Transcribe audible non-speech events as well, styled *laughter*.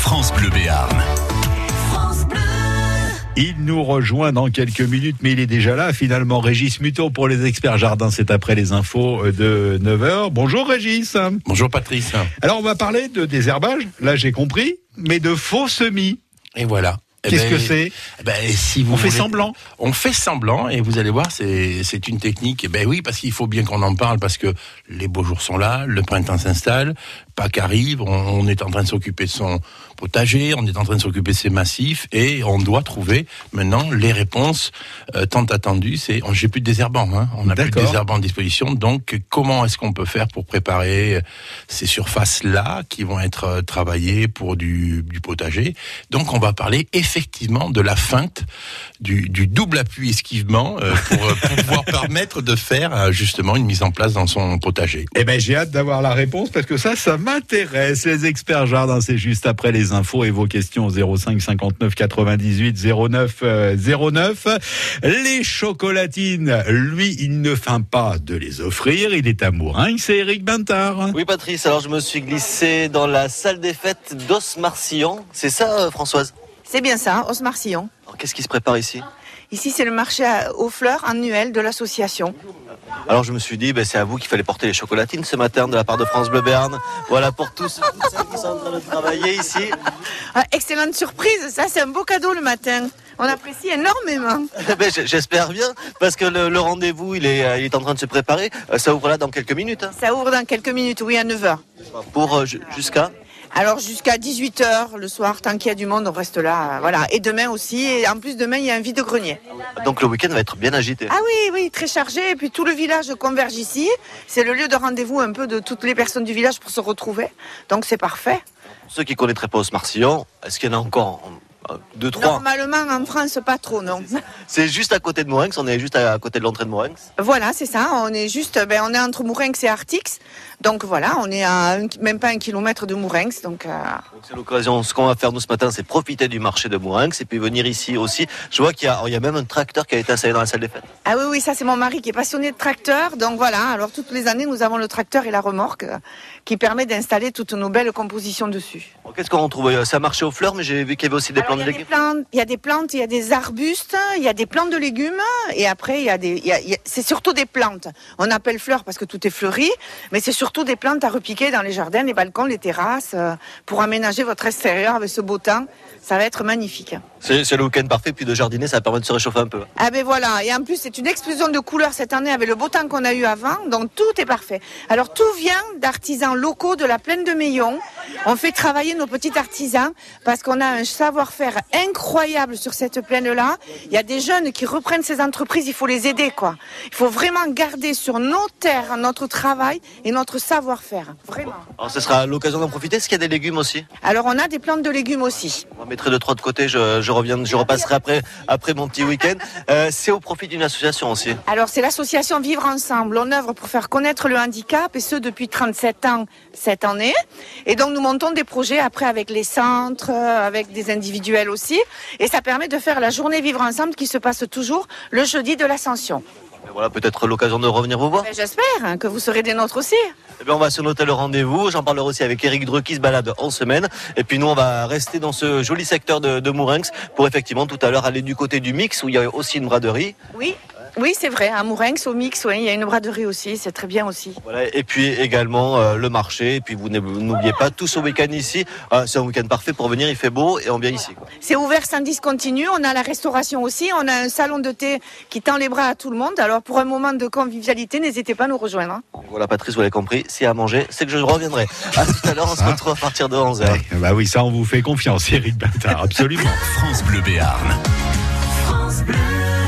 France Bleu Béarn. Il nous rejoint dans quelques minutes, mais il est déjà là. Finalement, Régis Muto pour les experts jardins, c'est après les infos de 9h. Bonjour Régis. Bonjour Patrice. Alors, on va parler de désherbage, là j'ai compris, mais de faux semis. Et voilà. Eh Qu'est-ce ben, que c'est eh ben, si vous On fait semblant. On fait semblant et vous allez voir, c'est c'est une technique. Eh ben oui, parce qu'il faut bien qu'on en parle parce que les beaux jours sont là, le printemps s'installe, Pâques arrive, on, on est en train de s'occuper de son potager, on est en train de s'occuper de ses massifs et on doit trouver maintenant les réponses euh, tant attendues. C'est on- j'ai plus de désherbants, hein, on n'a plus de désherbants à disposition. Donc comment est-ce qu'on peut faire pour préparer euh, ces surfaces là qui vont être euh, travaillées pour du, du potager? Donc on va parler effectivement de la feinte du, du double appui esquivement euh, pour, pouvoir *laughs* permettre de faire euh, justement une mise en place dans son potager. Eh ben, j'ai hâte d'avoir la réponse parce que ça, ça m'intéresse. Les experts jardins, c'est juste après les infos et vos questions au 05 59 98 09 euh, 09. Les chocolatines, lui, il ne feint pas de les offrir. Il est amoureux. C'est Eric Bintard. Oui Patrice, alors je me suis glissé dans la salle des fêtes d'Os-Marcillon. C'est ça euh, Françoise? C'est bien ça, Os-Marcillon. Alors qu'est-ce qui se prépare ici? Ici, c'est le marché aux fleurs annuel de l'association. Alors je me suis dit, ben, c'est à vous qu'il fallait porter les chocolatines ce matin de la part de France Bleu Béarn. Voilà pour tous celles qui sont en train de travailler ici. Ah, excellente surprise, ça, c'est un beau cadeau le matin. On apprécie énormément. *laughs* Ben, J'espère bien, parce que le, le rendez-vous, il est, euh, il est en train de se préparer. Euh, Ça ouvre là dans quelques minutes. hein. Ça ouvre dans quelques minutes, oui, à 9h. Pour euh, ju- jusqu'à Alors, jusqu'à 18h le soir, tant qu'il y a du monde, on reste là. Voilà. Et demain aussi. Et en plus, demain, il y a un vide-grenier. Donc le week-end va être bien agité. Ah oui, oui, très chargé. Et puis tout le village converge ici. C'est le lieu de rendez-vous un peu de toutes les personnes du village pour se retrouver. Donc, c'est parfait. Ceux qui connaîtraient pas Os-Marcillon, est-ce qu'il y en a encore deux, trois Normalement, en France, pas trop, non. C'est juste à côté de Morinx, on est juste à côté de l'entrée de Morinx. Voilà, c'est ça. On est juste, ben, on est entre Mourinx et Artix. Donc voilà, on est à un- même pas un kilomètre de Mourinx. Donc euh, Donc c'est l'occasion. Ce qu'on va faire nous ce matin, c'est profiter du marché de Mourinx et puis venir ici aussi. Je vois qu'il y a, il y a même un tracteur qui a été installé dans la salle des fêtes. ah oui, oui, ça c'est mon mari qui est passionné de tracteur. Donc voilà. Alors toutes les années, nous avons le tracteur et la remorque euh, qui permet d'installer toutes nos belles compositions dessus. Qu'est-ce qu'on retrouve? Euh, C'est un marché aux fleurs, mais j'ai vu qu'il y avait aussi des Alors, plantes il, de y a des légumes. plantes, il y a des plantes, il y a des arbustes, il y a des plantes de légumes, et après il y a des, il y a- il y a- c'est surtout des plantes. On appelle fleurs parce que tout est fleuri, mais c'est surtout des plantes à repiquer dans les jardins, les balcons, les terrasses, euh, pour aménager votre extérieur avec ce beau temps. Ça va être magnifique. C'est c'est le week-end parfait, puis de jardiner, ça permet de se réchauffer un peu. Ah ben voilà, et en plus c'est une explosion de couleurs cette année avec le beau temps qu'on a eu avant, donc tout est parfait. Alors tout vient d'artisans locaux de la plaine de Meillon. On fait travailler nos petits artisans parce qu'on a un savoir-faire incroyable sur cette plaine-là. Il y a des jeunes qui reprennent ces entreprises, il faut les aider quoi. Il faut vraiment garder sur nos terres notre travail et notre savoir-faire, vraiment. Alors ce sera l'occasion d'en profiter. Est-ce qu'il y a des légumes aussi? Alors on a des plantes de légumes aussi. On mettrait deux trois de côté. Je, je reviens, je repasserai après après mon petit week-end. Euh, c'est au profit d'une association aussi. Alors, c'est l'association Vivre Ensemble. On œuvre pour faire connaître le handicap, et ce depuis 37 ans cette année. Et donc, nous montons des projets après avec les centres, euh, avec des individuels aussi. Et ça permet de faire la journée Vivre Ensemble qui se passe toujours le jeudi de l'Ascension. Voilà, peut-être l'occasion de revenir vous voir. J'espère hein, que vous serez des nôtres aussi. Eh bien, on va se noter le rendez-vous. J'en parlerai aussi avec Eric Dreux qui se balade en semaine. Et puis nous, on va rester dans ce joli secteur de, de Mourinx pour effectivement tout à l'heure aller du côté du mix où il y a aussi une braderie. Oui, oui, c'est vrai. À Mourinx, au Mix, oui, il y a une braderie aussi. C'est très bien aussi. Voilà, et puis également euh, le marché. Et puis vous n'ou- n'oubliez pas tout ce week-end ici. Ah, c'est un week-end parfait pour venir. Il fait beau et on vient ici. quoi. C'est ouvert sans discontinu. On a la restauration aussi. On a un salon de thé qui tend les bras à tout le monde. Alors, pour un moment de convivialité, n'hésitez pas à nous rejoindre. hein. Voilà, Patrice, vous l'avez compris. S'il y a à manger, c'est que je reviendrai. À tout à l'heure. On se retrouve à partir de 11h. Ouais, bah oui, ça on vous fait confiance, *laughs* Eric Bintard, absolument. France Bleu Béarn.